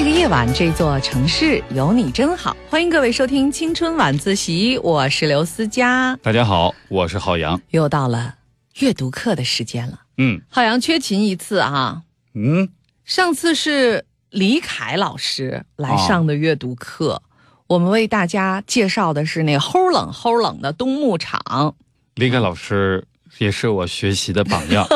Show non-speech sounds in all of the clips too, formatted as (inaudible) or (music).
这个夜晚，这座城市有你真好。欢迎各位收听青春晚自习，我是刘思佳。大家好，我是浩洋。又到了阅读课的时间了。嗯浩洋缺勤一次啊，嗯，上次是李凯老师来上的阅读课，我们为大家介绍的是那齁冷齁冷的冬牧场。李凯老师也是我学习的榜样。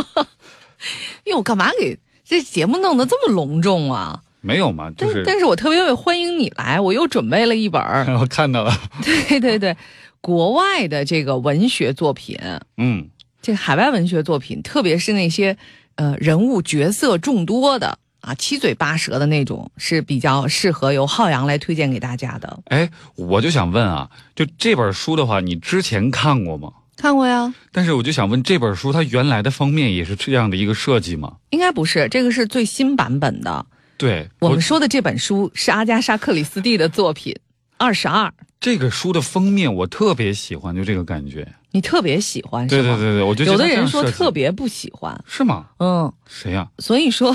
(laughs) 哟，干嘛给这节目弄得这么隆重啊？没有嘛，就但是但是我特别欢迎你来，我又准备了一本儿，(laughs) 我看到了。对对对，国外的这个文学作品，嗯，这海外文学作品，特别是那些呃人物角色众多的啊，七嘴八舌的那种，是比较适合由浩洋来推荐给大家的。哎，我就想问啊，就这本书的话，你之前看过吗？看过呀？但是我就想问，这本书它原来的封面也是这样的一个设计吗？应该不是，这个是最新版本的。对，我们说的这本书是阿加莎·克里斯蒂的作品《二十二》，这个书的封面我特别喜欢，就这个感觉。你特别喜欢是吗？对对对对，我觉得有的人说特别不喜欢，是吗？嗯，谁呀、所以说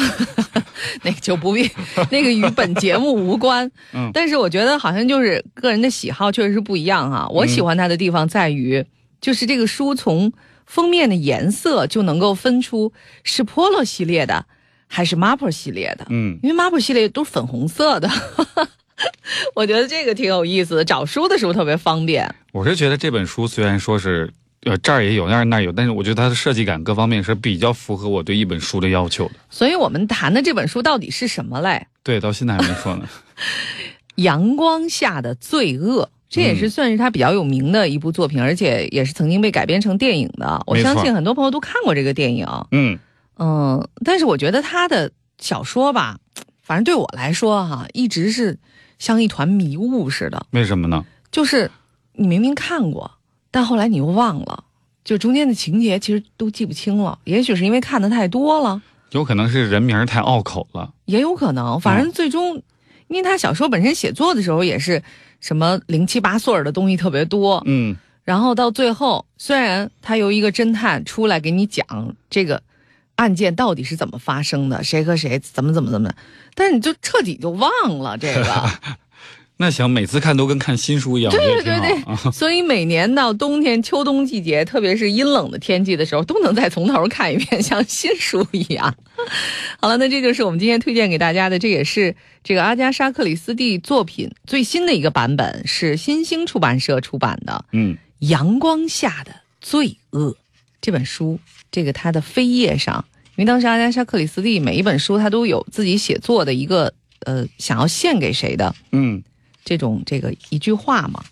(laughs) 那个就不必，(laughs) 那个与本节目无关。(laughs) 嗯但是我觉得好像就是个人的喜好确实是不一样哈。我喜欢它的地方在于，就是这个书从封面的颜色就能够分出是 Polo 系列的还是 Marple 系列的，嗯，因为 Marple 系列都是粉红色的。(laughs) 我觉得这个挺有意思的，找书的时候特别方便。我是觉得这本书虽然说是呃这儿也有那儿那儿有，但是我觉得它的设计感各方面是比较符合我对一本书的要求的。所以我们谈的这本书到底是什么嘞？对，到现在还没说呢。(laughs) 阳光下的罪恶，这也是算是他比较有名的一部作品，而且也是曾经被改编成电影的。我相信很多朋友都看过这个电影。嗯嗯，但是我觉得他的小说吧，反正对我来说哈、一直是像一团迷雾似的，为什么呢？就是你明明看过，但后来你又忘了，就中间的情节其实都记不清了。也许是因为看的太多了。有可能是人名太拗口了。也有可能，反正最终，因为他小说本身写作的时候也是什么零七八碎的东西特别多，嗯，然后到最后，虽然他由一个侦探出来给你讲这个案件到底是怎么发生的，谁和谁怎么怎么怎么，但是你就彻底就忘了这个。(laughs) 那行，每次看都跟看新书一样，对对对啊。(laughs) 所以每年到冬天、秋冬季节，特别是阴冷的天气的时候，都能再从头看一遍，像新书一样。(laughs) 好了，那这就是我们今天推荐给大家的，这也是这个阿加莎·克里斯蒂作品最新的一个版本，是新兴出版社出版的嗯，《阳光下的罪恶》这本书。这个他的扉页上，因为当时阿加莎·克里斯蒂每一本书他都有自己写作的一个呃想要献给谁的嗯，这种这个一句话嘛。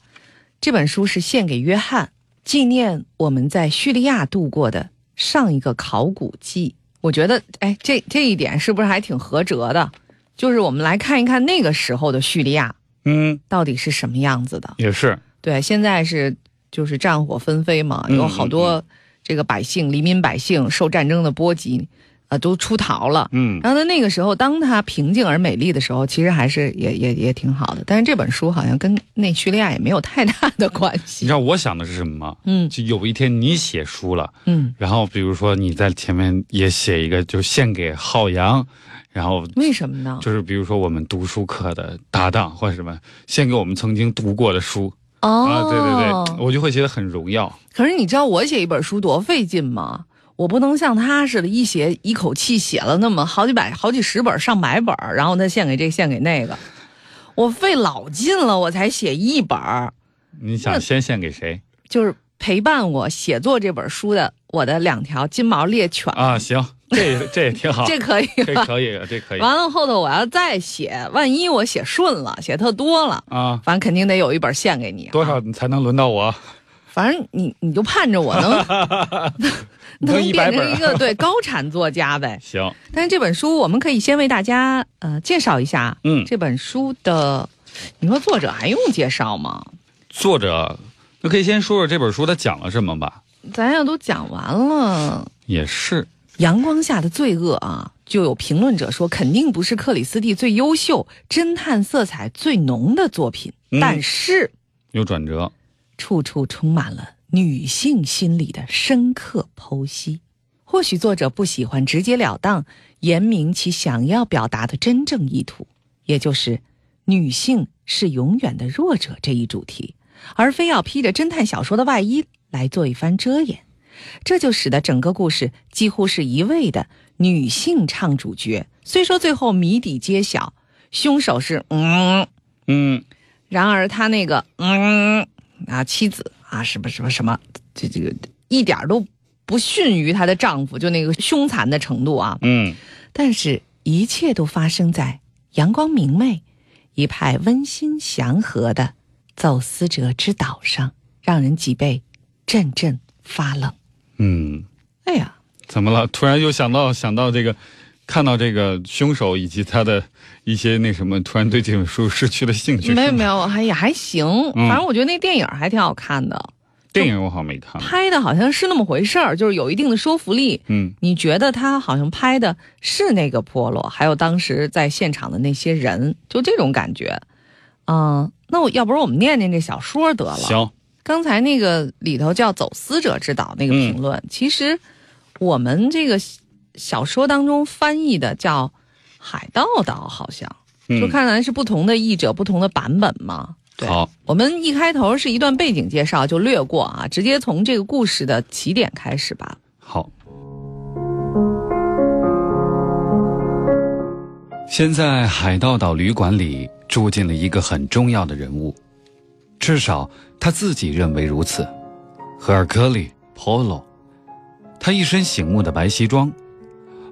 这本书是献给约翰，纪念我们在叙利亚度过的上一个考古季。我觉得，哎，这这一点是不是还挺合辙的？就是我们来看一看那个时候的叙利亚嗯，到底是什么样子的。也是。对，现在是就是战火纷飞嘛，嗯有好多这个百姓、黎民百姓受战争的波及，呃，都出逃了。嗯，然后在那个时候，当他平静而美丽的时候，其实还是也也也挺好的。但是这本书好像跟那叙利亚也没有太大的关系你知。道我想的是什么吗？嗯就有一天你写书了，嗯，然后比如说你在前面也写一个，就献给浩洋，然后为什么呢？就是比如说我们读书课的搭档或者什么，献给我们曾经读过的书、哦，啊，对对对，我就会觉得很荣耀。可是你知道我写一本书多费劲吗？我不能像他似的，一写一口气写了那么好几百、好几十本、上百本，然后他献给这献给那个，我费老劲了，我才写一本。你想先献给谁就是陪伴我写作这本书的我的两条金毛猎犬，啊？行，(laughs) 这这也挺好，这可以这？可以，这可以完了后头我要再写，万一我写顺了，写特多了，啊。反正肯定得有一本献给你、啊多少？才能轮到我？反正你你就盼着我能 (laughs) 能变成一个 (laughs) 对高产作家呗。行，但是这本书我们可以先为大家呃介绍一下，嗯这本书的，你说作者还用介绍吗？作者，那可以先说说这本书它讲了什么吧？咱要都讲完了，也是，阳光下的罪恶啊，就有评论者说，肯定不是克里斯蒂最优秀、侦探色彩最浓的作品，嗯但是有转折。处处充满了女性心理的深刻剖析。或许作者不喜欢直截了当言明其想要表达的真正意图，也就是女性是永远的弱者这一主题，而非要披着侦探小说的外衣来做一番遮掩。这就使得整个故事几乎是一味的女性唱主角。虽说最后谜底揭晓，凶手是嗯嗯，然而他那个嗯啊妻子啊什么什么什么，这这个一点都不逊于她的丈夫，就那个凶残的程度啊。嗯，但是，一切都发生在阳光明媚、一派温馨祥和的走私者之岛上，让人脊背阵阵发冷。嗯，哎呀，怎么了？突然又想到想到这个，看到这个凶手以及他的一些那什么，突然对这本书失去了兴趣。没有没有，还也还行，嗯反正我觉得那电影还挺好看的，电影我好像没看。拍的好像是那么回事儿，就是有一定的说服力。嗯你觉得他好像拍的是那个波洛，还有当时在现场的那些人，就这种感觉。嗯，那我要不然我们念念这小说得了。行，刚才那个里头叫“走私者之岛”那个评论，其实我们这个小说当中翻译的叫“海盗岛”，好像、嗯就看来是不同的译者、不同的版本嘛。对，好，我们一开头是一段背景介绍，就略过啊，直接从这个故事的起点开始吧。好。现在海盗岛旅馆里住进了一个很重要的人物，至少他自己认为如此。赫尔科里 Polo，他一身醒目的白西装，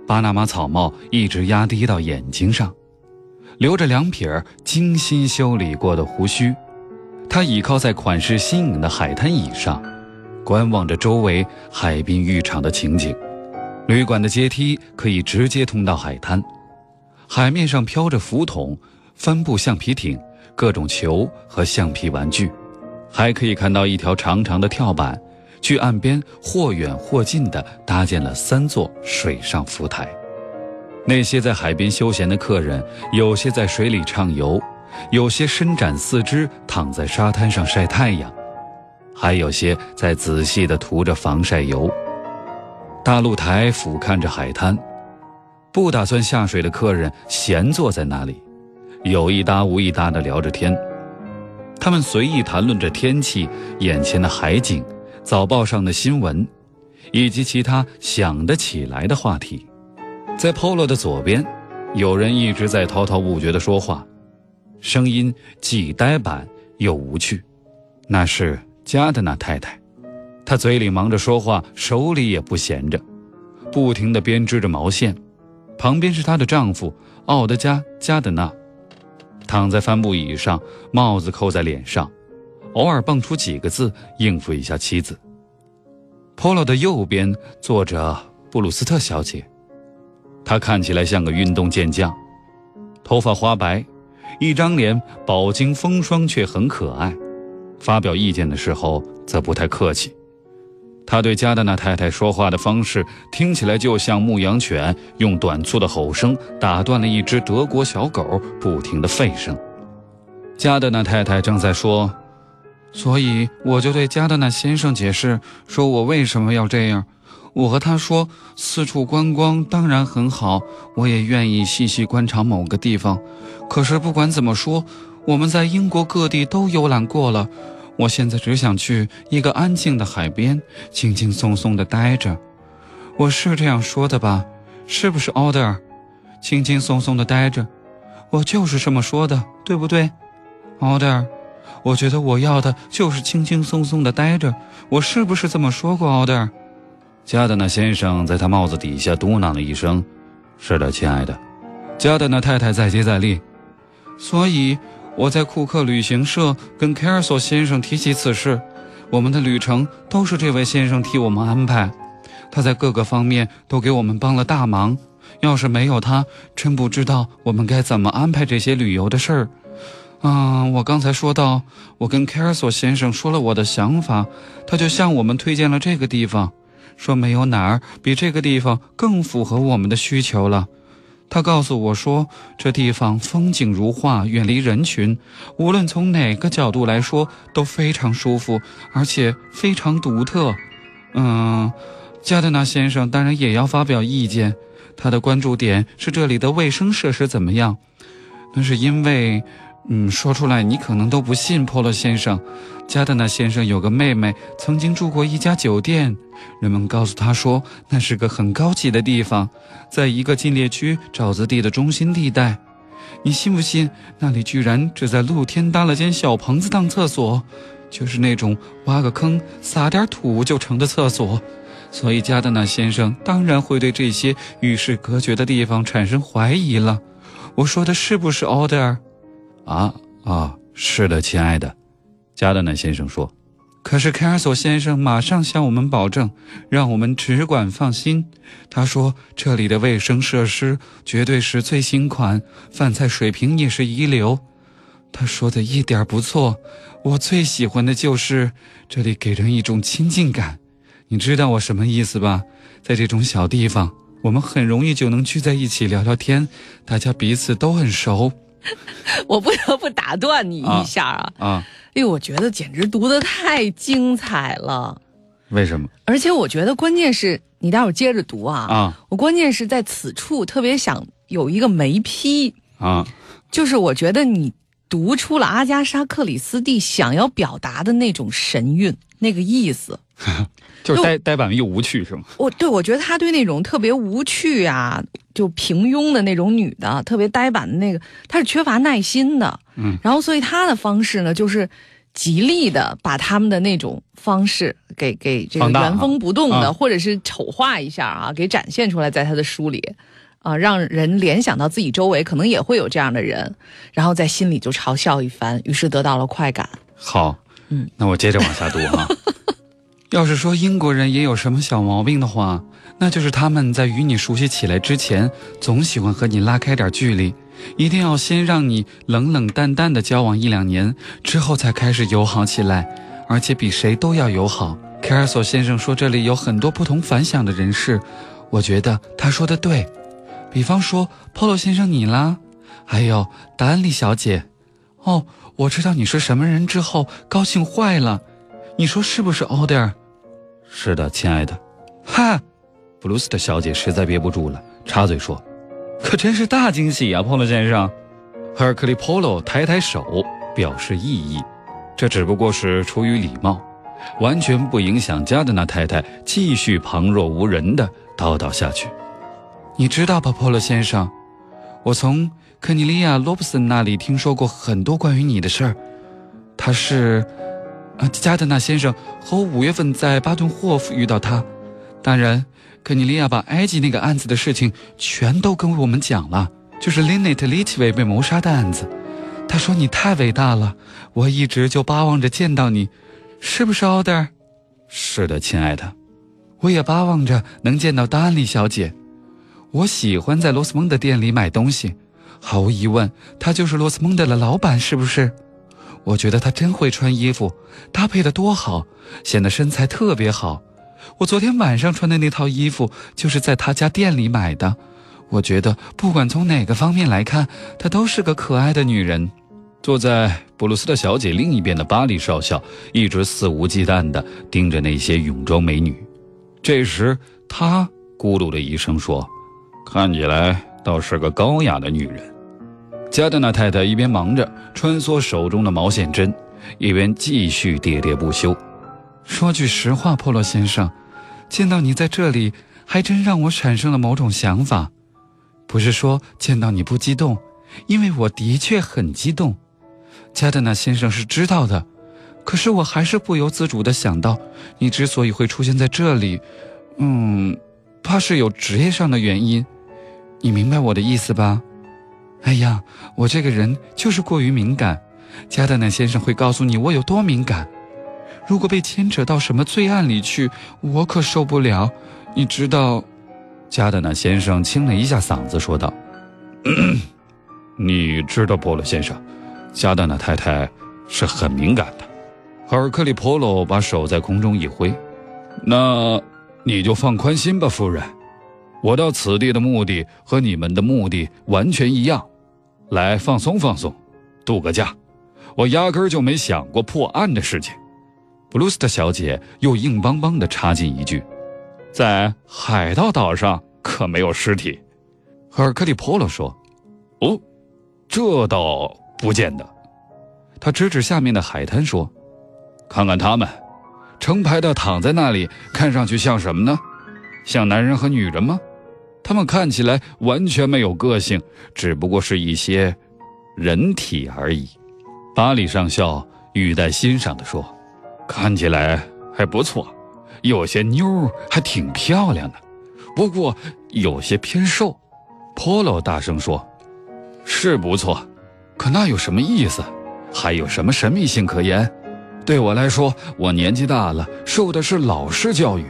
巴拿马草帽一直压低到眼睛上，留着两撇儿精心修理过的胡须。他倚靠在款式新颖的海滩椅上，观望着周围海滨浴场的情景。旅馆的阶梯可以直接通到海滩，海面上飘着浮筒、帆布橡皮艇、各种球和橡皮玩具，还可以看到一条长长的跳板，距岸边或远或近地搭建了三座水上浮台。那些在海边休闲的客人，有些在水里畅游，有些伸展四肢躺在沙滩上晒太阳，还有些在仔细地涂着防晒油。大露台俯瞰着海滩，不打算下水的客人闲坐在那里，有一搭无一搭地聊着天。他们随意谈论着天气、眼前的海景、早报上的新闻，以及其他想得起来的话题。在 Polo 的左边，有人一直在滔滔不绝地说话，声音既呆板又无趣。那是加德纳太太。她嘴里忙着说话，手里也不闲着，不停地编织着毛线。旁边是她的丈夫奥德加·加德纳，躺在帆布椅上，帽子扣在脸上，偶尔蹦出几个字应付一下妻子。Polo 的右边坐着布鲁斯特小姐，她看起来像个运动健将，头发花白，一张脸饱经风霜却很可爱。发表意见的时候则不太客气。他对加德纳太太说话的方式听起来就像牧羊犬用短促的吼声打断了一只德国小狗不停的吠声。加德纳太太正在说，所以我就对加德纳先生解释，说我为什么要这样。我和他说，四处观光当然很好，我也愿意细细观察某个地方。可是不管怎么说，我们在英国各地都游览过了。我现在只想去一个安静的海边，轻轻松松地待着。我是这样说的吧？是不是，奥德尔？轻轻松松地待着，我就是这么说的，对不对，奥德尔？我觉得我要的就是轻轻松松地待着。我是不是这么说过，奥德尔？加德纳先生在他帽子底下嘟囔了一声：“是的，亲爱的。”加德纳太太再接再厉，所以。我在库克旅行社跟凯尔索先生提起此事，我们的旅程都是这位先生替我们安排，他在各个方面都给我们帮了大忙。要是没有他，真不知道我们该怎么安排这些旅游的事儿。啊，我刚才说到，我跟凯尔索先生说了我的想法，他就向我们推荐了这个地方，说没有哪儿比这个地方更符合我们的需求了。他告诉我说，这地方风景如画，远离人群，无论从哪个角度来说都非常舒服，而且非常独特。嗯，加德纳先生当然也要发表意见，他的关注点是这里的卫生设施怎么样。那是因为，嗯，说出来你可能都不信。波洛先生，加德纳先生有个妹妹，曾经住过一家酒店。人们告诉他说，那是个很高级的地方，在一个禁猎区沼泽地的中心地带。你信不信？那里居然只在露天搭了间小棚子当厕所，就是那种挖个坑撒点土就成的厕所。所以加德纳先生当然会对这些与世隔绝的地方产生怀疑了。我说的是不是奥德尔？啊啊，是的，亲爱的，加德纳先生说。可是凯尔索先生马上向我们保证，让我们只管放心。他说这里的卫生设施绝对是最新款，饭菜水平也是一流。他说的一点不错。我最喜欢的就是这里给人一种亲近感。你知道我什么意思吧？在这种小地方，我们很容易就能聚在一起聊聊天，大家彼此都很熟。(laughs) 我不得不打断你一下啊！啊，哎呦，我觉得简直读的太精彩了。为什么？而且我觉得关键是你待会儿接着读啊！啊，我关键是在此处特别想有一个眉批啊，就是我觉得你读出了阿加莎·克里斯蒂想要表达的那种神韵，那个意思。(laughs) 就是呆呆板又无趣是吗？我对我觉得他对那种特别无趣啊，就平庸的那种女的，特别呆板的那个，他是缺乏耐心的。嗯，然后所以他的方式呢，就是极力的把他们的那种方式给给这个原封不动的，或者是丑化一下啊，给展现出来，在他的书里，啊，让人联想到自己周围可能也会有这样的人，然后在心里就嘲笑一番，于是得到了快感。好，嗯，那我接着往下读哈。(laughs) 要是说英国人也有什么小毛病的话，那就是他们在与你熟悉起来之前，总喜欢和你拉开点距离，一定要先让你冷冷淡淡的交往一两年，之后才开始友好起来，而且比谁都要友好。凯尔索先生说这里有很多不同凡响的人士，我觉得他说的对，比方说 Polo 先生你啦，还有达安利小姐。哦，我知道你是什么人之后，高兴坏了，你说是不是，奥黛尔？是的，亲爱的。哈，布鲁斯特小姐实在憋不住了，插嘴说：“可真是大惊喜啊，Polo 先生。”赫尔克利 Polo 抬抬手表示异议，这只不过是出于礼貌，完全不影响加德纳太太继续旁若无人的叨叨下去。你知道吧，Polo 先生，我从肯尼利亚·罗布森那里听说过很多关于你的事儿，他是。啊，加德纳先生和我五月份在巴顿霍夫遇到他，当然，肯尼利亚把埃及那个案子的事情全都跟我们讲了，就是 Linet 利奇维被谋杀的案子。他说你太伟大了，我一直就巴望着见到你，是不是奥德尔？是的，亲爱的，我也巴望着能见到丹利小姐。我喜欢在罗斯蒙的店里买东西，毫无疑问，他就是罗斯蒙德的老板，是不是？我觉得她真会穿衣服，搭配的多好，显得身材特别好。我昨天晚上穿的那套衣服就是在她家店里买的。我觉得不管从哪个方面来看，她都是个可爱的女人。坐在布鲁斯特小姐另一边的巴黎少校一直肆无忌惮地盯着那些泳装美女。这时，他咕噜的一声说：“看起来倒是个高雅的女人。”加德纳太太一边忙着穿梭手中的毛线针，一边继续喋喋不休。说句实话，波洛先生，见到你在这里，还真让我产生了某种想法。不是说见到你不激动，因为我的确很激动。加德纳先生是知道的，可是我还是不由自主地想到，你之所以会出现在这里，嗯，怕是有职业上的原因。你明白我的意思吧？哎呀，我这个人就是过于敏感，加德纳先生会告诉你我有多敏感。如果被牵扯到什么罪案里去，我可受不了。你知道，加德纳先生清了一下嗓子说道：“ (clears throat) 你知道，波洛先生，加德纳太太是很敏感的。”赫尔克里波洛把手在空中一挥：“那你就放宽心吧，夫人。我到此地的目的和你们的目的完全一样。”来放松放松，度个假。我压根儿就没想过破案的事情。布鲁斯特小姐又硬邦邦地插进一句：“在海盗岛上可没有尸体。”赫尔克利波罗说：“哦，这倒不见得。他指指下面的海滩说：“看看他们，成排的躺在那里，看上去像什么呢？像男人和女人吗？他们看起来完全没有个性，只不过是一些人体而已。”巴里上校语带欣赏地说：“看起来还不错，有些妞还挺漂亮的，不过有些偏瘦。” Polo 大声说：“是不错，可那有什么意思？还有什么神秘性可言？对我来说，我年纪大了，受的是老式教育。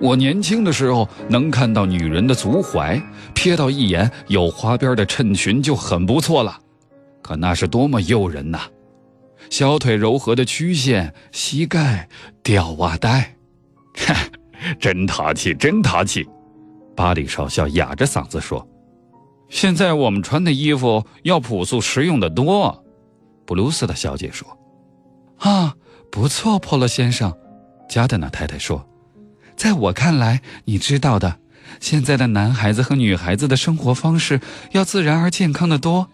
我年轻的时候能看到女人的足踝，瞥到一眼有花边的衬裙就很不错了。可那是多么诱人呐！小腿柔和的曲线，膝盖吊袜带，哼，(laughs) 真淘气，真淘气！”巴里少校哑着嗓子说。现在我们穿的衣服要朴素实用的多，布鲁斯的小姐说：“啊，不错，波洛先生。”加德纳太太说：“在我看来，你知道的，现在的男孩子和女孩子的生活方式要自然而健康的多。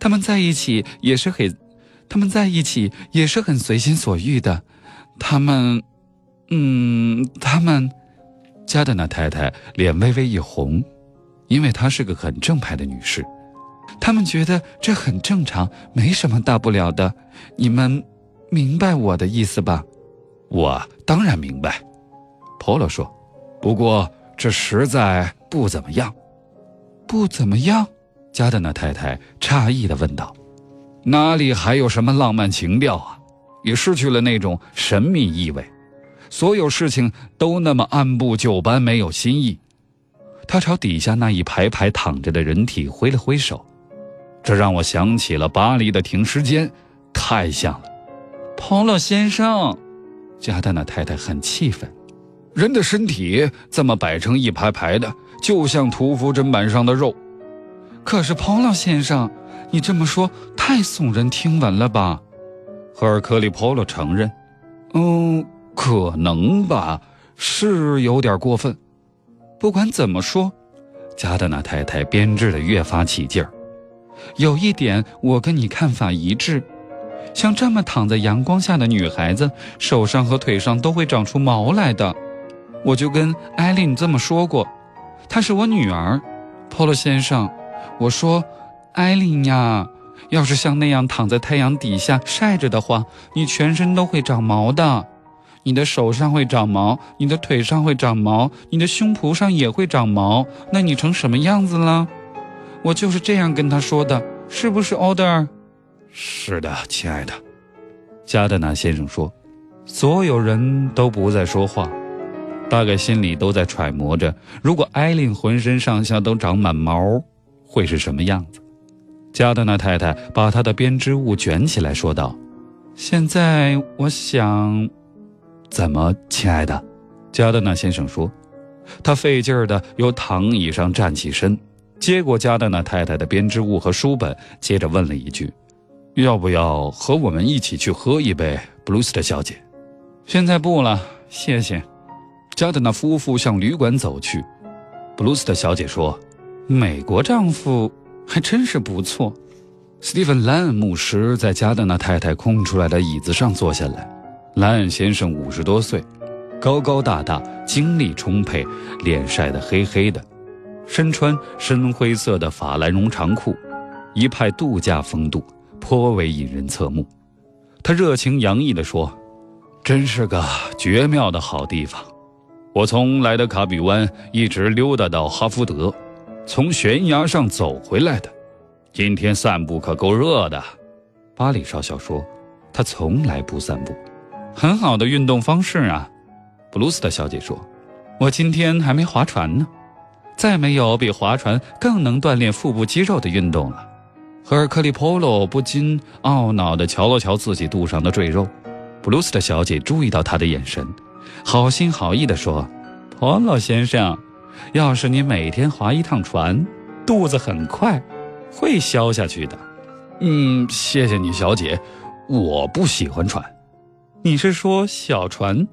他们在一起也是很，他们在一起也是很随心所欲的。他们，嗯，他们。”加德纳太太脸微微一红。因为她是个很正派的女士，他们觉得这很正常，没什么大不了的。你们明白我的意思吧？我当然明白。Polo 说：“不过这实在不怎么样。”不怎么样？加德纳太太诧异地问道：“哪里还有什么浪漫情调啊？也失去了那种神秘意味，所有事情都那么按部就班，没有新意。”他朝底下那一排排躺着的人体挥了挥手，这让我想起了巴黎的停尸间，太像了。彭洛先生，加德纳太太很气愤，人的身体这么摆成一排排的，就像屠夫砧板上的肉。可是彭洛先生，你这么说太耸人听闻了吧？赫尔克里·波洛承认，嗯，可能吧，是有点过分。不管怎么说，加德纳太太编织的越发起劲儿。有一点我跟你看法一致，像这么躺在阳光下的女孩子，手上和腿上都会长出毛来的。我就跟艾琳这么说过，她是我女儿。波洛先生，我说，艾琳呀，要是像那样躺在太阳底下晒着的话，你全身都会长毛的。你的手上会长毛，你的腿上会长毛，你的胸脯上也会长毛，那你成什么样子了？我就是这样跟他说的，是不是，Order？是的，亲爱的，加德纳先生说。所有人都不再说话，大概心里都在揣摩着，如果艾琳浑身上下都长满毛，会是什么样子。加德纳太太把她的编织物卷起来说道：“现在我想。”怎么，亲爱的？加德纳先生说，他费劲儿的由躺椅上站起身，接过加德纳太太的编织物和书本，接着问了一句：“要不要和我们一起去喝一杯？”布鲁斯特小姐，现在不了，谢谢。加德纳夫妇向旅馆走去。布鲁斯特小姐说：“美国丈夫还真是不错。”斯蒂芬·兰恩牧师在加德纳太太空出来的椅子上坐下来。莱恩先生五十多岁，高高大大，精力充沛，脸晒得黑黑的，身穿深灰色的法兰绒长裤，一派度假风度，颇为引人侧目。他热情洋溢地说：“真是个绝妙的好地方！我从莱德卡比湾一直溜达到哈福德，从悬崖上走回来的。今天散步可够热的。”巴里少校说：“他从来不散步。”很好的运动方式啊，布鲁斯特小姐说：“我今天还没划船呢，再没有比划船更能锻炼腹部肌肉的运动了。”赫尔克利·波罗不禁懊恼地瞧了瞧自己肚上的赘肉。布鲁斯特小姐注意到他的眼神，好心好意地说：“波洛先生，要是你每天划一趟船，肚子很快会消下去的。”“嗯，谢谢你，小姐，我不喜欢船。”你是说小船，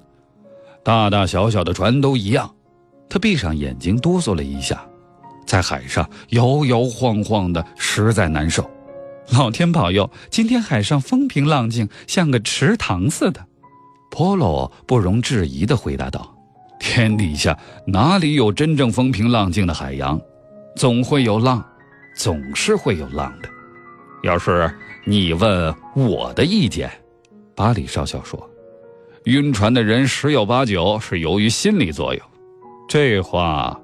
大大小小的船都一样。他闭上眼睛，哆嗦了一下，在海上摇摇晃晃的，实在难受。老天保佑，今天海上风平浪静，像个池塘似的。”Polo 不容置疑地回答道：“天底下哪里有真正风平浪静的海洋？总会有浪，总是会有浪的。要是你问我的意见，巴里少校说，晕船的人十有八九是由于心理作用。这话，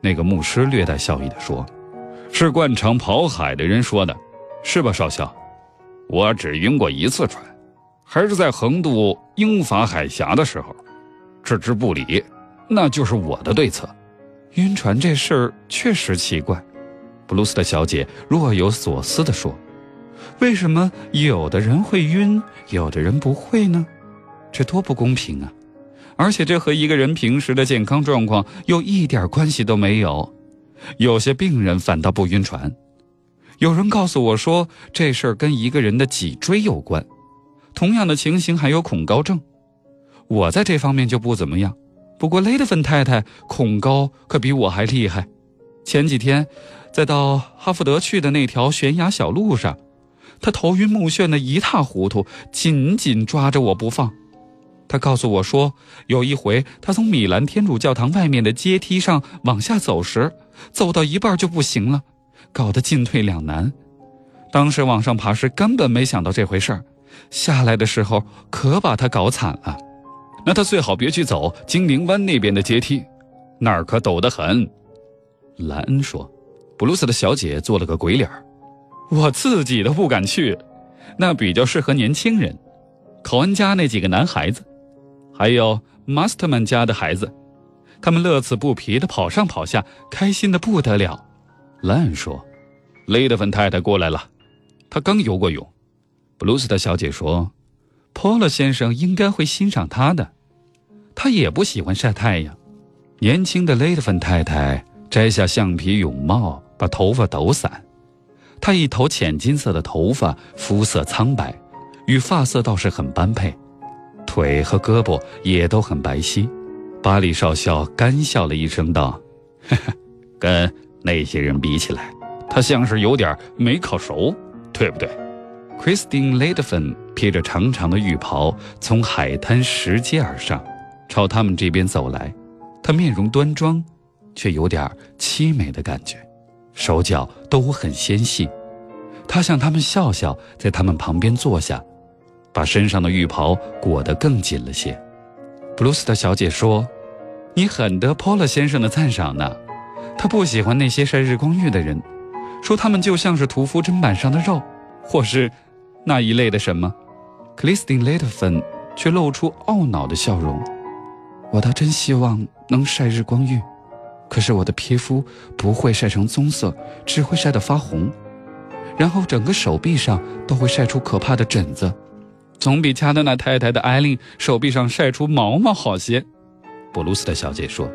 那个牧师略带笑意地说，是惯常跑海的人说的。”是吧，少校？我只晕过一次船，还是在横渡英法海峡的时候。置之不理，那就是我的对策。晕船这事儿确实奇怪，布鲁斯特小姐若有所思地说：“为什么有的人会晕，有的人不会呢？这多不公平啊！而且这和一个人平时的健康状况又一点关系都没有。有些病人反倒不晕船。”有人告诉我说，这事儿跟一个人的脊椎有关。同样的情形还有恐高症。我在这方面就不怎么样。不过雷德芬太太恐高可比我还厉害。前几天，在到哈福德去的那条悬崖小路上，她头晕目眩的一塌糊涂，紧紧抓着我不放。她告诉我说，有一回她从米兰天主教堂外面的阶梯上往下走时，走到一半就不行了。搞得进退两难，当时往上爬时根本没想到这回事儿，下来的时候可把他搞惨了。那他最好别去走精灵湾那边的阶梯，那儿可陡得很。莱恩说。布鲁斯的小姐做了个鬼脸我自己都不敢去，那比较适合年轻人。考恩家那几个男孩子，还有马斯特曼家的孩子，他们乐此不疲地跑上跑下，开心的不得了。莱恩说：“雷德芬太太过来了，她刚游过泳。”布鲁斯特小姐说：“Paul 先生应该会欣赏她的，他也不喜欢晒太阳。”年轻的雷德芬太太摘下橡皮泳帽，把头发抖散。她一头浅金色的头发，肤色苍白，与发色倒是很般配，腿和胳膊也都很白皙。巴里少校干笑了一声，道：“呵呵，跟……”那些人比起来，他像是有点没烤熟，对不对？Christine l a d e f e n 披着长长的浴袍，从海滩拾阶而上，朝他们这边走来。她面容端庄，却有点凄美的感觉，手脚都很纤细。她向他们笑笑，在他们旁边坐下，把身上的浴袍裹得更紧了些。布鲁斯特小姐说：“你很得 Paul 先生的赞赏呢。”他不喜欢那些晒日光浴的人，说他们就像是屠夫砧板上的肉，或是那一类的什么。克里斯汀·雷特芬却露出懊恼的笑容。我倒真希望能晒日光浴，可是我的皮肤不会晒成棕色，只会晒得发红，然后整个手臂上都会晒出可怕的疹子，总比加德纳太太的艾琳手臂上晒出毛毛好些。布鲁斯特小姐说。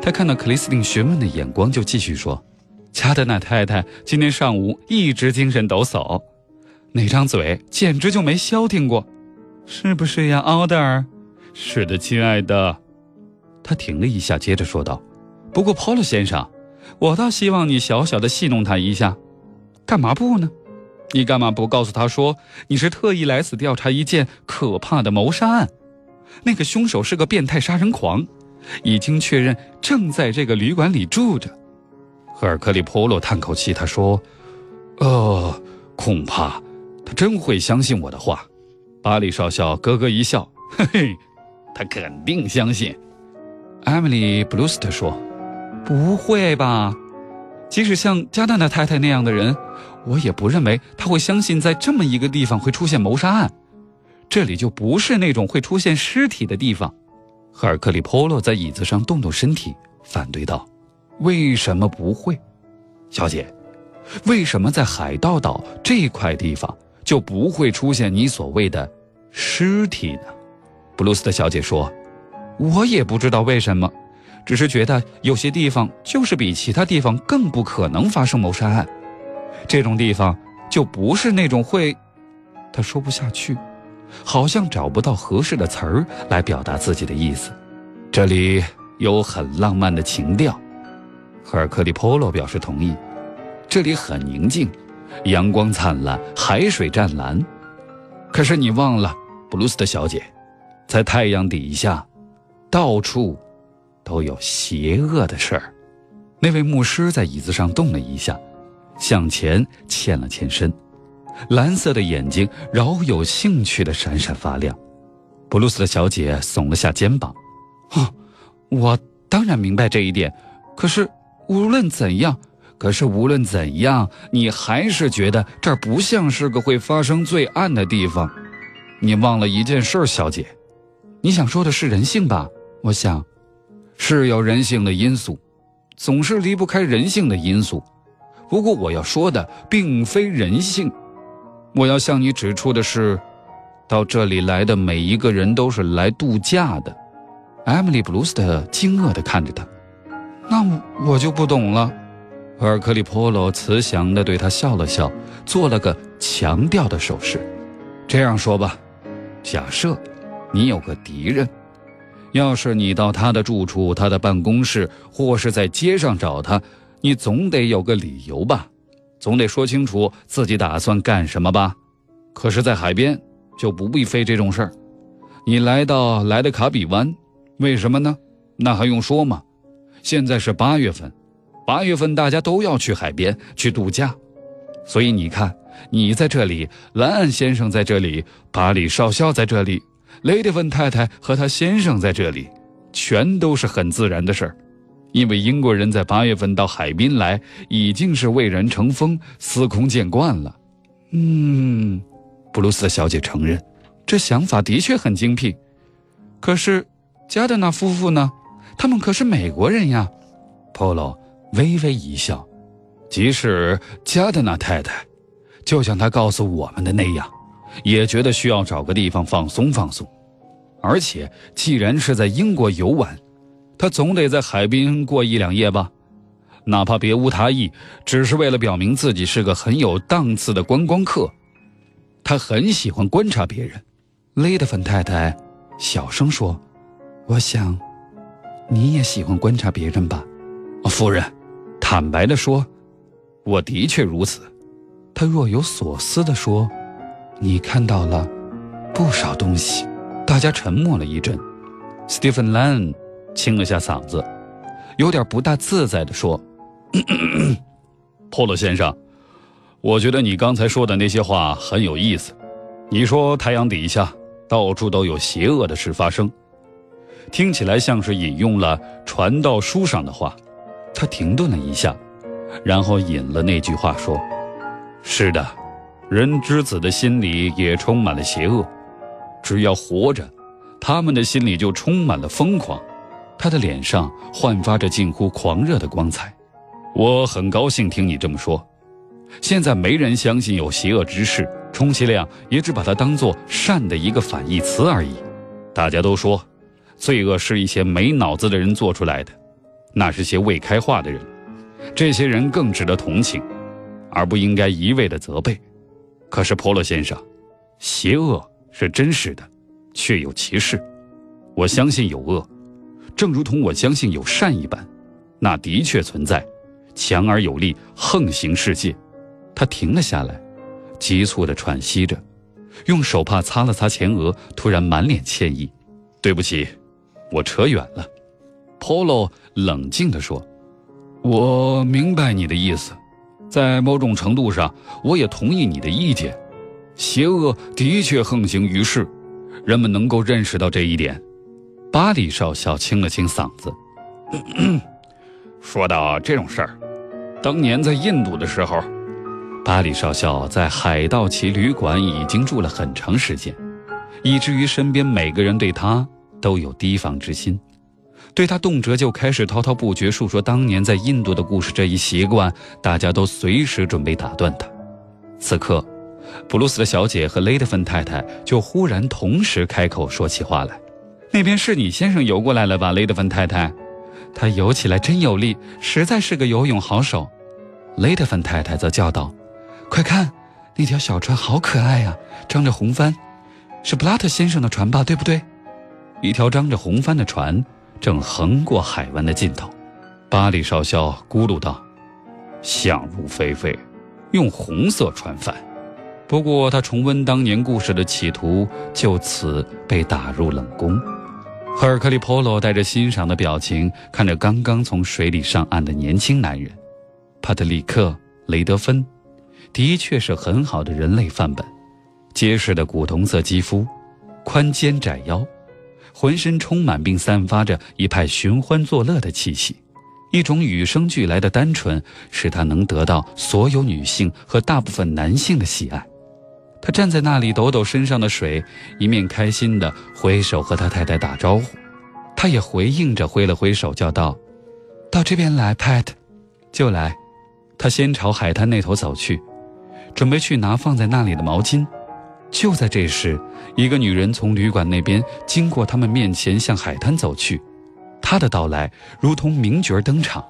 她看到克里斯汀询问的眼光，就继续说：“加德纳太太今天上午一直精神抖擞，那张嘴简直就没消停过，是不是呀，奥德尔？”“是的，亲爱的。”他停了一下，接着说道：“不过，Paul 先生，我倒希望你小小的戏弄他一下，干嘛不呢？你干嘛不告诉他说你是特意来此调查一件可怕的谋杀案？那个凶手是个变态杀人狂。”已经确认，正在这个旅馆里住着。赫尔克里·波洛叹口气，他说：“呃，恐怕他真会相信我的话。”巴里少校咯咯一笑：“嘿嘿，他肯定相信。”艾米丽·布鲁斯特说：“不会吧？即使像加纳纳太太那样的人，我也不认为他会相信在这么一个地方会出现谋杀案。这里就不是那种会出现尸体的地方。”赫尔克里·波洛在椅子上动动身体，反对道：“为什么不会，小姐？为什么在海盗岛这块地方就不会出现你所谓的尸体呢？”布鲁斯特小姐说：“我也不知道为什么，只是觉得有些地方就是比其他地方更不可能发生谋杀案。这种地方就不是那种会……”他说不下去。好像找不到合适的词儿来表达自己的意思。这里有很浪漫的情调，赫尔克利·波洛表示同意。这里很宁静，阳光灿烂，海水湛蓝。可是你忘了，布鲁斯特小姐，在太阳底下，到处都有邪恶的事儿。那位牧师在椅子上动了一下，向前欠了欠身，蓝色的眼睛饶有兴趣的闪闪发亮。布鲁斯特小姐耸了下肩膀：“哼，我当然明白这一点。可是无论怎样。”可是无论怎样，你还是觉得这儿不像是个会发生罪案的地方。你忘了一件事，小姐，你想说的是人性吧？我想，是有人性的因素，总是离不开人性的因素。不过我要说的并非人性，我要向你指出的是，到这里来的每一个人都是来度假的。艾米丽·布鲁斯特惊愕地看着他，那我就不懂了。尔克里波罗慈祥地对他笑了笑，做了个强调的手势。这样说吧，假设你有个敌人，要是你到他的住处、他的办公室，或是在街上找他，你总得有个理由吧？总得说清楚自己打算干什么吧？可是，在海边就不必费这种事儿。你来到莱德卡比湾，为什么呢？那还用说吗？现在是八月份。八月份大家都要去海边去度假，所以你看，你在这里，蓝岸先生在这里，巴里少校在这里，雷德芬太太和他先生在这里，全都是很自然的事儿。因为英国人在八月份到海滨来，已经是蔚然成风、司空见惯了。嗯，布鲁斯小姐承认，这想法的确很精辟。可是，加德纳夫妇呢？他们可是美国人呀，Polo。微微一笑，即使加德纳太太，就像他告诉我们的那样，也觉得需要找个地方放松放松。而且，既然是在英国游玩，他总得在海滨过一两夜吧，哪怕别无他意，只是为了表明自己是个很有档次的观光客。他很喜欢观察别人。雷德芬太太小声说：“我想，你也喜欢观察别人吧，夫人。”坦白地说，我的确如此。他若有所思地说：“你看到了不少东西。”大家沉默了一阵。Stephen Lan 清了下嗓子，有点不大自在地说：“波洛先生，我觉得你刚才说的那些话很有意思。你说太阳底下到处都有邪恶的事发生，听起来像是引用了传道书上的话。”他停顿了一下，然后引了那句话说：“是的，人之子的心里也充满了邪恶。只要活着，他们的心里就充满了疯狂。”他的脸上焕发着近乎狂热的光彩。我很高兴听你这么说。现在没人相信有邪恶之事，充其量也只把它当做善的一个反义词而已。大家都说，罪恶是一些没脑子的人做出来的。那是些未开化的人，这些人更值得同情，而不应该一味的责备。可是，波洛先生，邪恶是真实的，确有其事。我相信有恶，正如同我相信有善一般，那的确存在，强而有力，横行世界。他停了下来，急促地喘息着，用手帕擦了擦前额，突然满脸歉意：“对不起，我扯远了。” Polo 冷静地说：“我明白你的意思，在某种程度上，我也同意你的意见。邪恶的确横行于世，人们能够认识到这一点。”巴里少校清了清嗓子：“说到这种事儿，当年在印度的时候，巴里少校在海盗旗旅馆已经住了很长时间，以至于身边每个人对他都有提防之心。”对他动辄就开始滔滔不绝述说当年在印度的故事这一习惯，大家都随时准备打断他。此刻，布鲁斯的小姐和雷德芬太太就忽然同时开口说起话来：“那边是你先生游过来了吧，雷德芬太太？他游起来真有力，实在是个游泳好手。”雷德芬太太则叫道：“快看，那条小船好可爱呀，张着红帆，是布拉特先生的船吧？对不对？一条张着红帆的船。”正横过海湾的尽头，巴里少校咕噜道：“想入非非，用红色穿反。不过，他重温当年故事的企图就此被打入冷宫。赫尔克利·波罗带着欣赏的表情看着刚刚从水里上岸的年轻男人，帕特里克·雷德芬，的确是很好的人类范本。结实的古铜色肌肤，宽肩窄腰，浑身充满并散发着一派寻欢作乐的气息，一种与生俱来的单纯，使他能得到所有女性和大部分男性的喜爱。他站在那里抖抖身上的水，一面开心地挥手和他太太打招呼。他也回应着挥了挥手，叫道：“到这边来，Pat，就来。”他先朝海滩那头走去，准备去拿放在那里的毛巾。就在这时，一个女人从旅馆那边经过他们面前，向海滩走去。她的到来如同名角登场，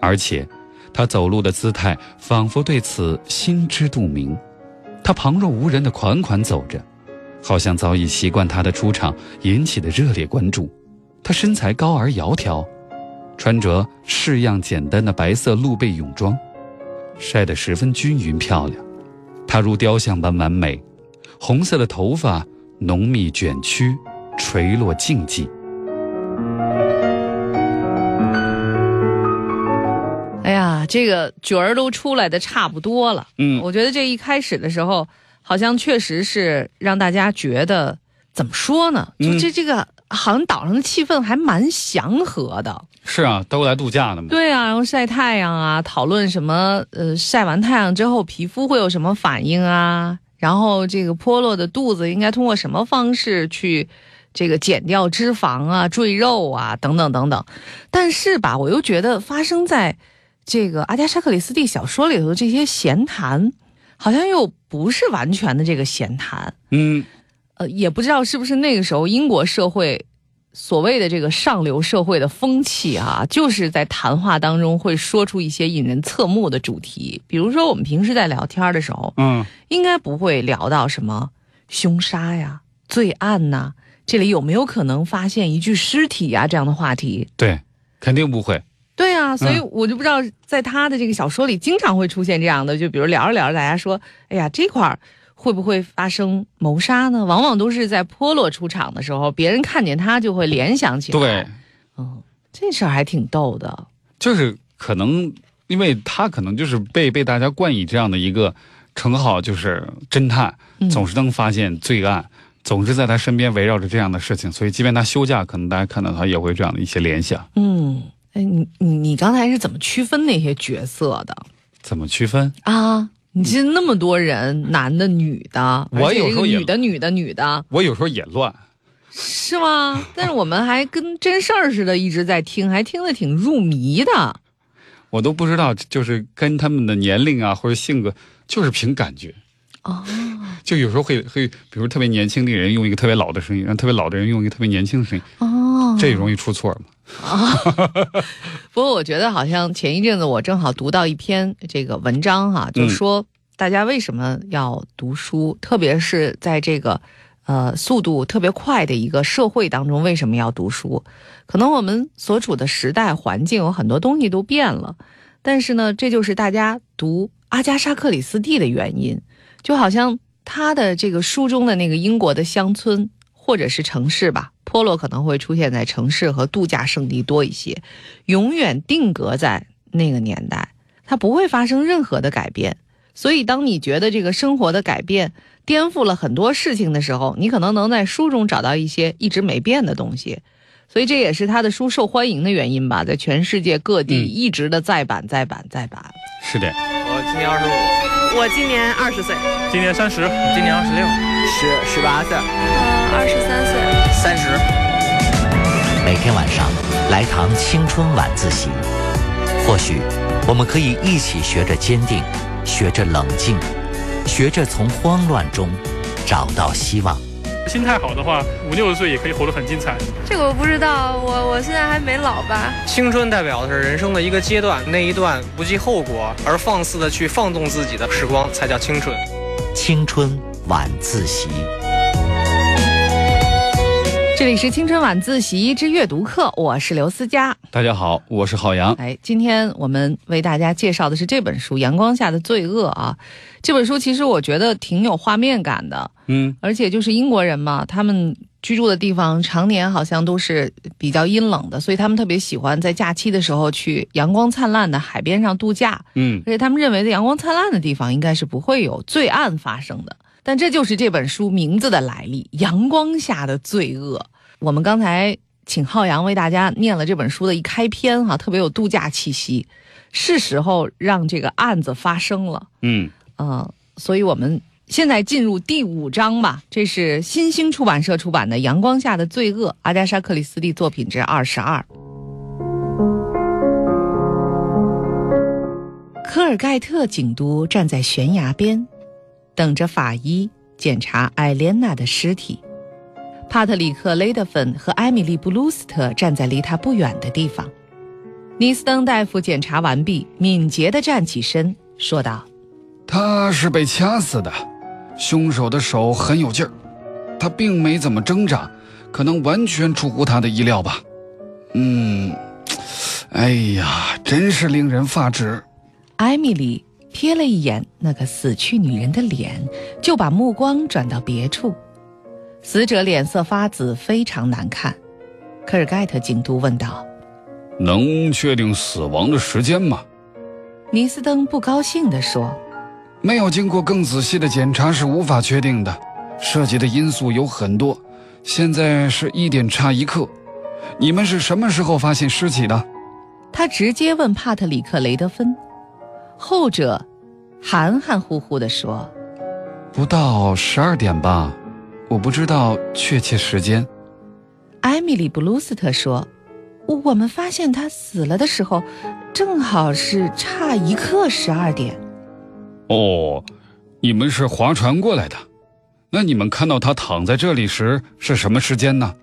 而且，她走路的姿态仿佛对此心知肚明。他旁若无人的款款走着，好像早已习惯他的出场引起的热烈关注。他身材高而窈窕，穿着式样简单的白色露背泳装，晒得十分均匀漂亮。她如雕像般完美，红色的头发浓密卷曲，垂落静寂。哎呀这个角儿都出来的差不多了，嗯，我觉得这一开始的时候，好像确实是让大家觉得怎么说呢？就这这个好像岛上的气氛还蛮祥和的。是啊，都来度假的嘛。对啊，然后晒太阳啊，讨论什么呃，晒完太阳之后皮肤会有什么反应啊？然后这个坡落的肚子应该通过什么方式去这个减掉脂肪啊、赘肉啊等等等等。但是吧，我又觉得发生在。这个阿加莎·克里斯蒂小说里头的这些闲谈，好像又不是完全的这个闲谈。嗯，呃，也不知道是不是那个时候英国社会所谓的这个上流社会的风气啊，就是在谈话当中会说出一些引人侧目的主题。比如说，我们平时在聊天的时候，嗯，应该不会聊到什么凶杀呀、罪案呐，这里有没有可能发现一具尸体呀这样的话题？对，肯定不会。对啊，所以我就不知道，在他的这个小说里，经常会出现这样的，就比如聊着聊着，大家说，哎呀，这块儿会不会发生谋杀呢？往往都是在波洛出场的时候，别人看见他就会联想起来。对，嗯，这事儿还挺逗的。就是可能，因为他可能就是被被大家冠以这样的一个称号，就是侦探，总是能发现罪案，总是在他身边围绕着这样的事情，所以即便他休假，可能大家看到他也会这样的一些联想。嗯。哎，你你你刚才是怎么区分那些角色的？怎么区分啊？你这那么多人，男的、女的，我有时候女的、女的、女的，我有时候也乱，是吗？但是我们还跟真事儿似的，一直在听，还听得挺入迷的。我都不知道，就是跟他们的年龄啊或者性格，就是凭感觉。哦，就有时候会会，比如特别年轻的人用一个特别老的声音，让特别老的人用一个特别年轻的声音。哦，这容易出错吗？啊，(laughs) 不过我觉得好像前一阵子我正好读到一篇这个文章哈，就说大家为什么要读书，特别是在这个呃速度特别快的一个社会当中，为什么要读书？可能我们所处的时代环境有很多东西都变了，但是呢，这就是大家读阿加莎·克里斯蒂的原因。就好像他的这个书中的那个英国的乡村或者是城市吧。波洛可能会出现在城市和度假胜地多一些，永远定格在那个年代，它不会发生任何的改变。所以，当你觉得这个生活的改变颠覆了很多事情的时候，你可能能在书中找到一些一直没变的东西。所以，这也是他的书受欢迎的原因吧，在全世界各地一直的再版、再版、再版。是的，我今年二十五，我今年二十岁，今年三十，今年二十六，十十八岁，呃，二十三岁。三十。每天晚上来堂青春晚自习，或许我们可以一起学着坚定，学着冷静，学着从慌乱中找到希望。心态好的话，五六十岁也可以活得很精彩。这个我不知道，我我现在还没老吧。青春代表的是人生的一个阶段，那一段不计后果而放肆的去放纵自己的时光，才叫青春。青春晚自习。这里是青春晚自习之阅读课，我是刘思佳。大家好，我是郝阳。哎，今天我们为大家介绍的是这本书《阳光下的罪恶》啊。这本书其实我觉得挺有画面感的，嗯，而且就是英国人嘛，他们居住的地方常年好像都是比较阴冷的，所以他们特别喜欢在假期的时候去阳光灿烂的海边上度假。嗯，而且他们认为在阳光灿烂的地方应该是不会有罪案发生的。但这就是这本书名字的来历——阳光下的罪恶。我们刚才请浩洋为大家念了这本书的一开篇，哈，特别有度假气息。是时候让这个案子发生了，嗯，呃、所以我们现在进入第五章吧。这是新兴出版社出版的《阳光下的罪恶》，阿加莎·克里斯蒂作品之二十二。科尔盖特警督站在悬崖边，等着法医检查艾莲娜的尸体。帕特里克·雷德芬和艾米丽·布鲁斯特站在离他不远的地方。尼斯登大夫检查完毕，敏捷地站起身，说道他是被掐死的，凶手的手很有劲儿，他并没怎么挣扎，可能完全出乎他的意料吧。嗯，哎呀，真是令人发指。：“艾米丽瞥了一眼那个死去女人的脸，就把目光转到别处。死者脸色发紫，非常难看。”科尔盖特警督问道。能确定死亡的时间吗？尼斯登不高兴地说没有经过更仔细的检查是无法确定的，涉及的因素有很多。现在是一点差一刻，你们是什么时候发现尸体的？：“他直接问帕特里克·雷德芬。”后者含含糊糊地说不到十二点吧，我不知道确切时间。：“艾米丽·布鲁斯特说，我们发现他死了的时候，正好是差一刻十二点。”哦，你们是划船过来的，那你们看到他躺在这里时是什么时间呢？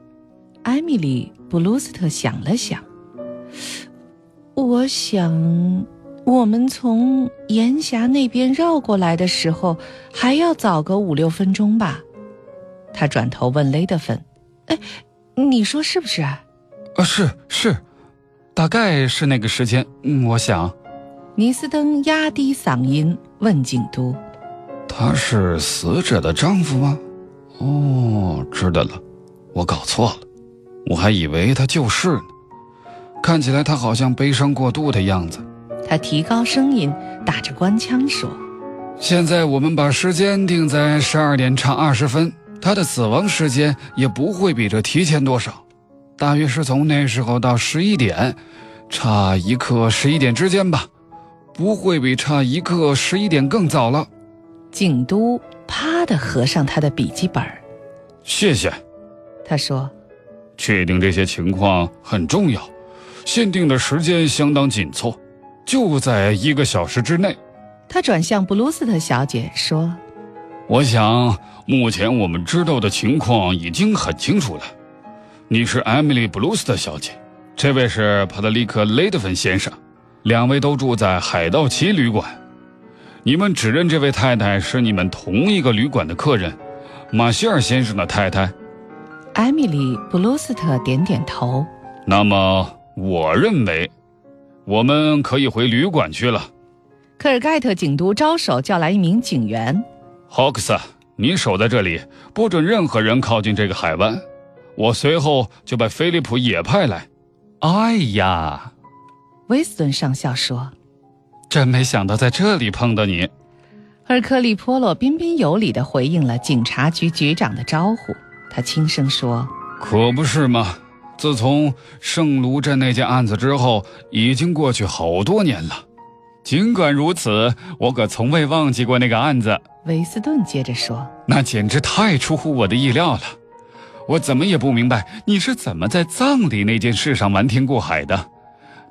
艾米丽·布鲁斯特想了想，我想，我们从岩峡那边绕过来的时候，还要早个五六分钟吧。他转头问雷德芬：“哎，你说是不是啊啊，是是，大概是那个时间。嗯，我想？”尼斯登压低嗓音问警督他是死者的丈夫吗？哦，知道了，我搞错了，我还以为他就是呢。看起来他好像悲伤过度的样子。：“他提高声音，打着官腔说。”现在我们把时间定在十二点差二十分，他的死亡时间也不会比这提前多少，大约是从那时候到十一点，差一刻十一点之间吧，不会比差一刻十一点更早了。警督啪的合上他的笔记本儿，谢谢，他说确定这些情况很重要，限定的时间相当紧凑，就在一个小时之内。：“他转向布鲁斯特小姐说。”我想，目前我们知道的情况已经很清楚了。你是艾米丽·布鲁斯特小姐，这位是帕特里克·雷德芬先生，两位都住在海盗旗旅馆。你们指认这位太太是你们同一个旅馆的客人，马歇尔先生的太太。艾米丽·布鲁斯特点点头。那么，我认为，我们可以回旅馆去了。科尔盖特警督招手叫来一名警员。霍克斯，你守在这里，不准任何人靠近这个海湾。我随后就把菲利普也派来。哎呀，威斯顿上校说。真没想到在这里碰到你。而克利波洛彬彬有礼地回应了警察局局长的招呼。他轻声说可不是嘛！自从圣卢镇那件案子之后，已经过去好多年了。尽管如此，我可从未忘记过那个案子，：“维斯顿接着说，那简直太出乎我的意料了。我怎么也不明白你是怎么在葬礼那件事上瞒天过海的，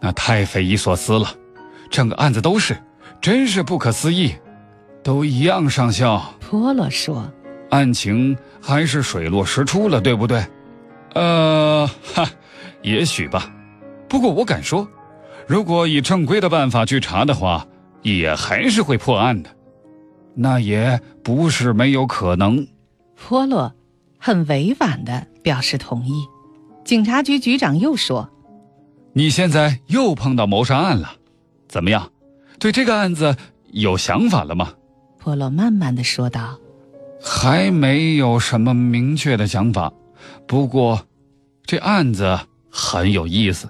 那太匪夷所思了。整个案子都是，真是不可思议。都一样，上校，波洛说，案情还是水落石出了，对不对？呃，哈，也许吧。不过我敢说，如果以正规的办法去查的话，也还是会破案的。那也不是没有可能。波洛很委婉的表示同意。警察局局长又说：“你现在又碰到谋杀案了，怎么样？对这个案子有想法了吗？”波洛慢慢的说道：“还没有什么明确的想法，不过，这案子很有意思，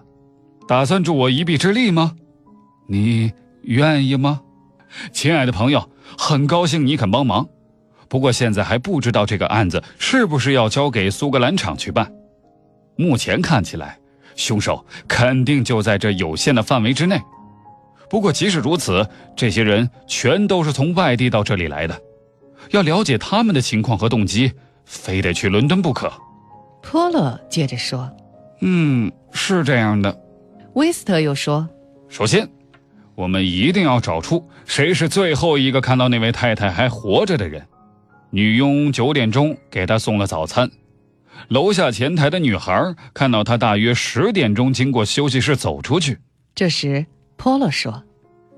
打算助我一臂之力吗？你愿意吗？亲爱的朋友，很高兴你肯帮忙。不过现在还不知道这个案子是不是要交给苏格兰场去办。目前看起来，凶手肯定就在这有限的范围之内。不过即使如此，这些人全都是从外地到这里来的。”要了解他们的情况和动机，非得去伦敦不可。波洛接着说：“嗯，是这样的。”威斯特又说：“首先，我们一定要找出谁是最后一个看到那位太太还活着的人。女佣九点钟给她送了早餐，楼下前台的女孩看到她大约十点钟经过休息室走出去。”这时，波洛说：“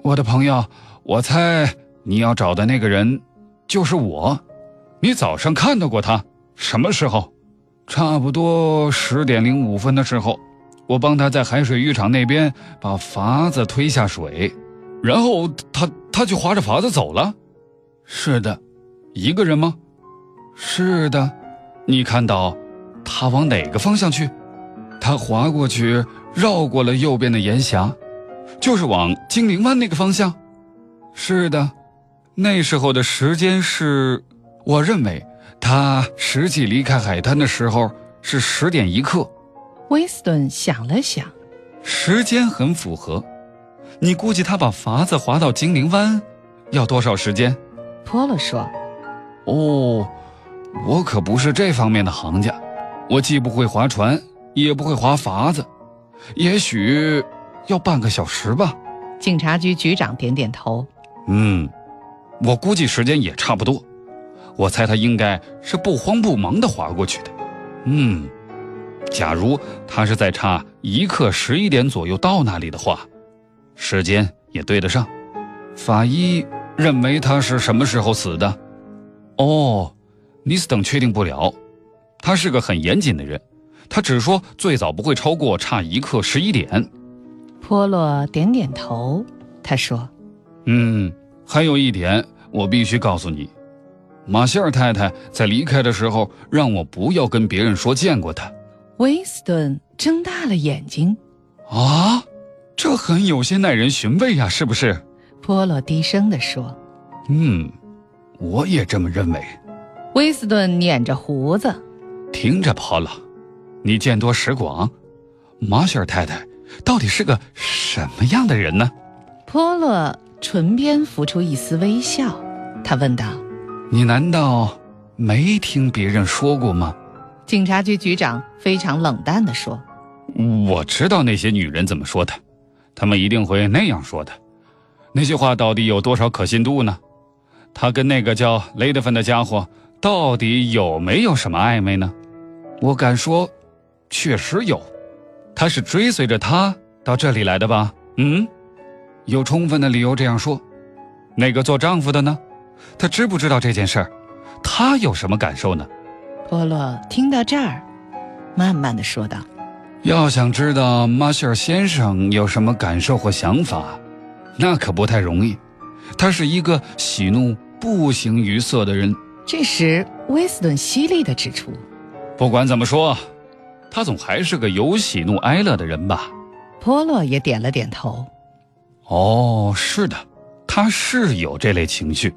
我的朋友，我猜你要找的那个人。”就是我，你早上看到过他？什么时候？差不多十点零五分的时候，我帮他在海水浴场那边把筏子推下水，然后他他就划着筏子走了。是的，一个人吗？是的。你看到他往哪个方向去？他划过去，绕过了右边的岩峡，就是往精灵湾那个方向。是的。那时候的时间是，我认为他实际离开海滩的时候是十点一刻。威斯顿想了想，时间很符合。你估计他把筏子划到精灵湾要多少时间？波洛说：“哦，我可不是这方面的行家，我既不会划船，也不会划筏子，也许要半个小时吧。”警察局局长点点头：“嗯。”我估计时间也差不多，我猜他应该是不慌不忙地划过去的。嗯，假如他是在差一刻十一点左右到那里的话，时间也对得上。法医认为他是什么时候死的？哦，尼斯等确定不了，他是个很严谨的人，他只说最早不会超过差一刻十一点。波洛点点头，他说：“嗯。”还有一点，我必须告诉你，马歇尔太太在离开的时候让我不要跟别人说见过她。威斯顿睁大了眼睛，啊，这很有些耐人寻味呀，是不是？波洛低声地说：“嗯，我也这么认为。”威斯顿捻着胡子，听着，波洛，你见多识广，马歇尔太太到底是个什么样的人呢？波洛。唇边浮出一丝微笑，他问道：“你难道没听别人说过吗？”警察局局长非常冷淡地说：“我知道那些女人怎么说的，她们一定会那样说的。那些话到底有多少可信度呢？他跟那个叫雷德芬的家伙到底有没有什么暧昧呢？我敢说，确实有。他是追随着他到这里来的吧？嗯。”有充分的理由这样说，那个做丈夫的呢？他知不知道这件事儿？他有什么感受呢？波洛听到这儿，慢慢的说道：“要想知道马歇尔先生有什么感受或想法，那可不太容易。他是一个喜怒不形于色的人。”这时，威斯顿犀利的指出：“不管怎么说，他总还是个有喜怒哀乐的人吧？”波洛也点了点头。哦，是的，他是有这类情绪。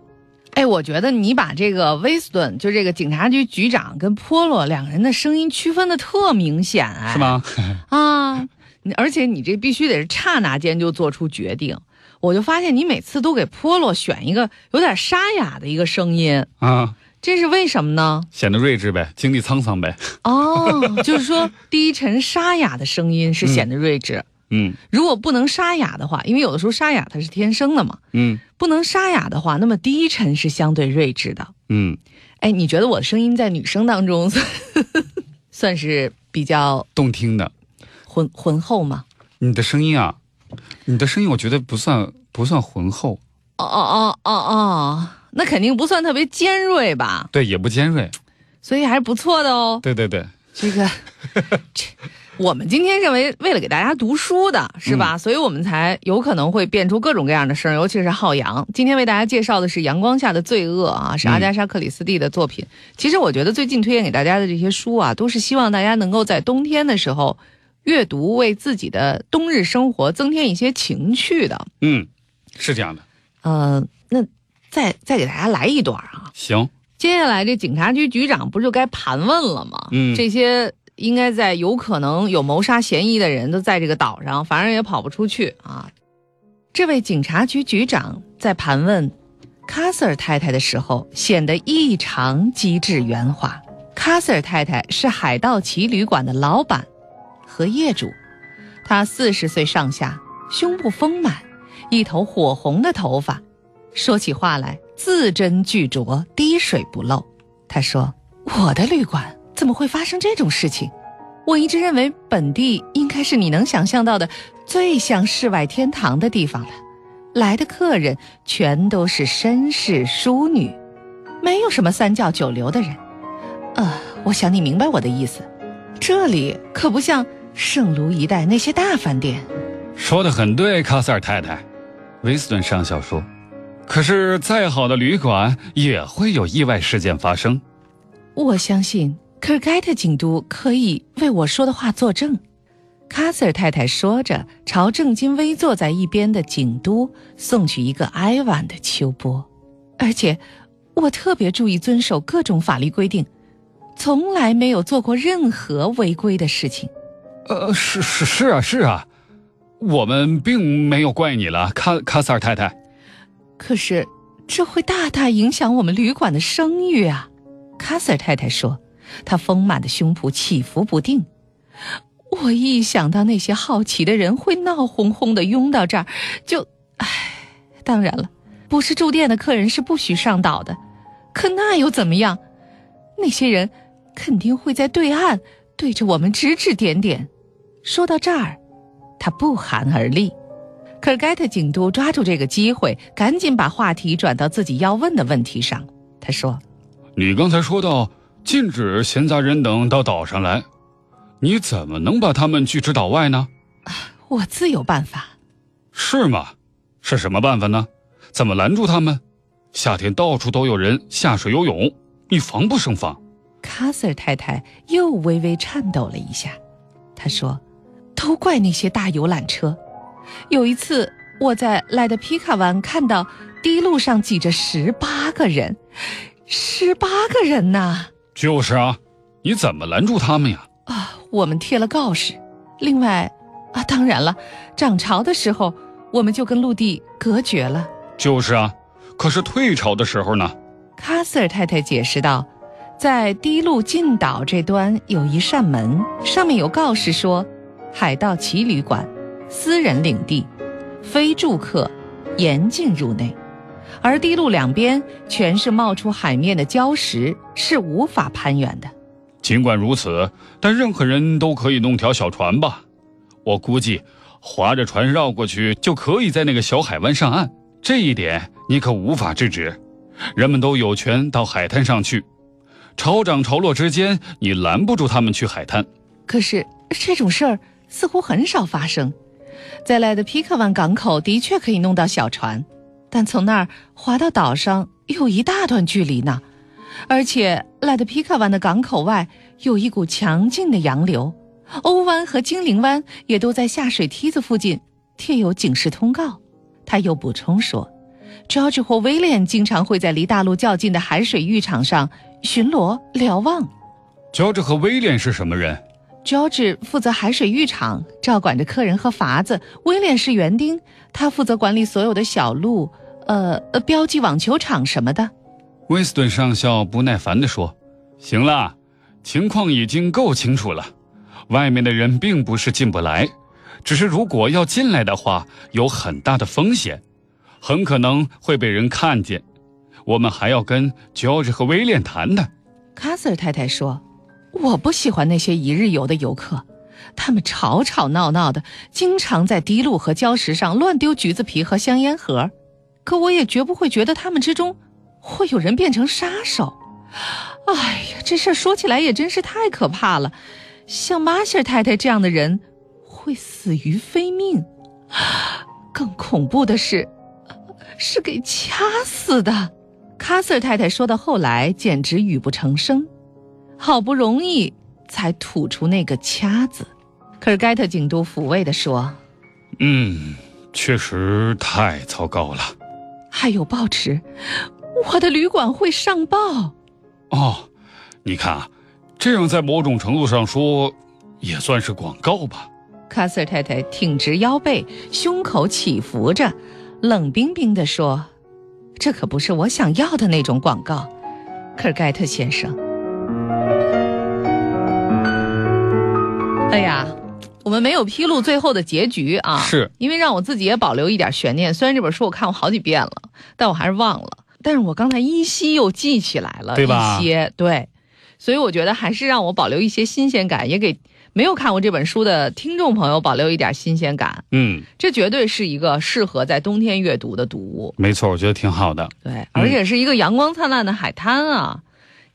哎，我觉得你把这个威斯顿，就这个警察局局长跟波洛两个人的声音区分的特明显，哎，是吗？(laughs) (laughs) 啊，而且你这必须得是刹那间就做出决定。我就发现你每次都给波洛选一个有点沙哑的一个声音啊，这是为什么呢？显得睿智呗，经历沧桑呗。(laughs) 哦，就是说低沉沙哑的声音是显得睿智。嗯，如果不能沙哑的话，因为有的时候沙哑它是天生的嘛。嗯，不能沙哑的话，那么低沉是相对睿智的。嗯，哎，你觉得我的声音在女生当中算 (laughs) 是比较动听的、浑浑厚吗？你的声音啊，你的声音我觉得不算不算浑厚。哦哦哦哦哦，那肯定不算特别尖锐吧？对，也不尖锐，所以还是不错的哦。对对对。这个，(laughs) 这我们今天认为为了给大家读书的是吧？所以我们才有可能会变出各种各样的声，尤其是浩洋。今天为大家介绍的是《阳光下的罪恶》啊，是阿加莎·克里斯蒂的作品。其实我觉得最近推荐给大家的这些书啊，都是希望大家能够在冬天的时候阅读，为自己的冬日生活增添一些情趣的。嗯，是这样的。呃，那再再给大家来一段啊。行，接下来这警察局局长不就该盘问了吗？嗯这些应该在有可能有谋杀嫌疑的人都在这个岛上，反正也跑不出去啊。这位警察局局长在盘问卡瑟尔太太的时候，显得异常机智圆滑。卡瑟尔太太是海盗旗旅馆的老板和业主，她四十岁上下，胸部丰满，一头火红的头发，说起话来字斟句酌，滴水不漏。他说：“我的旅馆怎么会发生这种事情？我一直认为本地应该是你能想象到的最像世外天堂的地方了。来的客人全都是绅士淑女，没有什么三教九流的人。呃，我想你明白我的意思。这里可不像圣卢一带那些大饭店。说的很对，卡塞尔太太。威斯顿上校说：“可是再好的旅馆也会有意外事件发生。我相信科尔盖特警督可以为我说的话作证。”卡瑟尔太太说着，朝正襟危坐在一边的警督送去一个哀婉的秋波。而且，我特别注意遵守各种法律规定，从来没有做过任何违规的事情。呃，是是是啊是啊，我们并没有怪你了，卡卡塞尔太太。可是，这会大大影响我们旅馆的声誉啊！卡塞尔太太说，他丰满的胸脯起伏不定。我一想到那些好奇的人会闹哄哄的拥到这儿，就，唉，当然了，不是住店的客人是不许上岛的，可那又怎么样？那些人肯定会在对岸对着我们指指点点。说到这儿，他不寒而栗。可尔盖特警督抓住这个机会，赶紧把话题转到自己要问的问题上。他说：“你刚才说到禁止闲杂人等到岛上来，你怎么能把他们拒之岛外呢？我自有办法。是吗？是什么办法呢？怎么拦住他们？夏天到处都有人下水游泳，你防不胜防。”卡瑟尔太太又微微颤抖了一下。她说：“都怪那些大游览车。有一次，我在莱德皮卡湾看到堤路上挤着十八个人，十八个人呐！就是啊，你怎么拦住他们呀？啊，我们贴了告示。另外，啊，当然了，涨潮的时候，我们就跟陆地隔绝了。就是啊，可是退潮的时候呢？卡瑟尔太太解释道，在堤路进岛这端有一扇门，上面有告示说：“海盗旗旅馆，私人领地，非住客严禁入内。”而堤路两边全是冒出海面的礁石，是无法攀援的。尽管如此，但任何人都可以弄条小船吧？我估计，划着船绕过去就可以在那个小海湾上岸。这一点你可无法制止。人们都有权到海滩上去，潮涨潮落之间，你拦不住他们去海滩。可是这种事儿似乎很少发生。在莱德皮克湾港口的确可以弄到小船，但从那儿划到岛上有一大段距离呢。而且赖德皮卡湾的港口外有一股强劲的洋流，欧湾和精灵湾也都在下水梯子附近贴有警示通告。他又补充说，George 或威廉经常会在离大陆较近的海水浴场上巡逻瞭望。乔治和威廉是什么人？George 负责海水浴场，照管着客人和筏子；威廉是园丁，他负责管理所有的小路，呃呃，标记网球场什么的。威斯顿上校不耐烦地说：“行了，情况已经够清楚了。外面的人并不是进不来，只是如果要进来的话，有很大的风险，很可能会被人看见。我们还要跟乔治和威廉谈谈。卡瑟尔太太说：“我不喜欢那些一日游的游客，他们吵吵闹闹的，经常在堤路和礁石上乱丢橘子皮和香烟盒。可我也绝不会觉得他们之中会有人变成杀手。哎呀，这事儿说起来也真是太可怕了。像马歇尔太太这样的人，会死于非命。更恐怖的是，是给掐死的。卡瑟尔太太说到后来，简直语不成声，好不容易才吐出那个“掐”字。可是盖特警督抚慰地说：“嗯，确实太糟糕了。还有报纸，我的旅馆会上报。哦，你看啊，这样在某种程度上说，也算是广告吧。”卡斯尔太太挺直腰背，胸口起伏着，冷冰冰地说：“这可不是我想要的那种广告。”科尔盖特先生，哎呀，我们没有披露最后的结局啊，是因为让我自己也保留一点悬念。虽然这本书我看过好几遍了，但我还是忘了。但是我刚才依稀又记起来了对吧一些，对，所以我觉得还是让我保留一些新鲜感，也给没有看过这本书的听众朋友保留一点新鲜感。嗯，这绝对是一个适合在冬天阅读的读物，没错，我觉得挺好的。对，而且是一个阳光灿烂的海滩啊，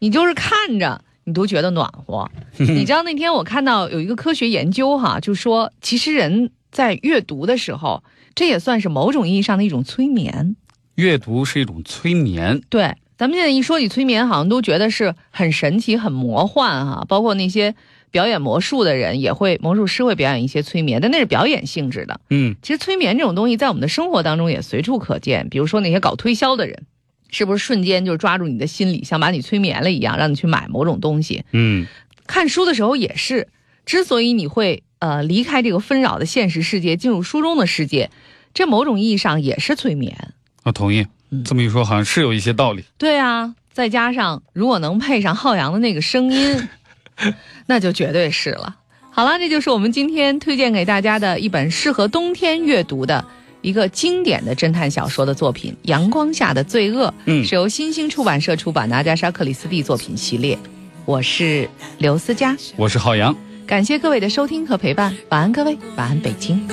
你就是看着你都觉得暖和。(laughs) 你知道那天我看到有一个科学研究哈，就说其实人在阅读的时候，这也算是某种意义上的一种催眠。阅读是一种催眠。对，咱们现在一说起催眠，好像都觉得是很神奇、很魔幻哈、包括那些表演魔术的人也会，魔术师会表演一些催眠，但那是表演性质的。嗯，其实催眠这种东西在我们的生活当中也随处可见，比如说那些搞推销的人，是不是瞬间就抓住你的心理，像把你催眠了一样，让你去买某种东西？嗯，看书的时候也是，之所以你会呃离开这个纷扰的现实世界，进入书中的世界，这某种意义上也是催眠。我同意嗯。这么一说，好像是有一些道理。对啊，再加上如果能配上浩洋的那个声音，(laughs) 那就绝对是了。好了，这就是我们今天推荐给大家的一本适合冬天阅读的一个经典的侦探小说的作品《阳光下的罪恶》，嗯是由新兴出版社出版的阿加莎·克里斯蒂作品系列。我是刘思佳，我是浩洋。感谢各位的收听和陪伴，晚安各位，晚安北京。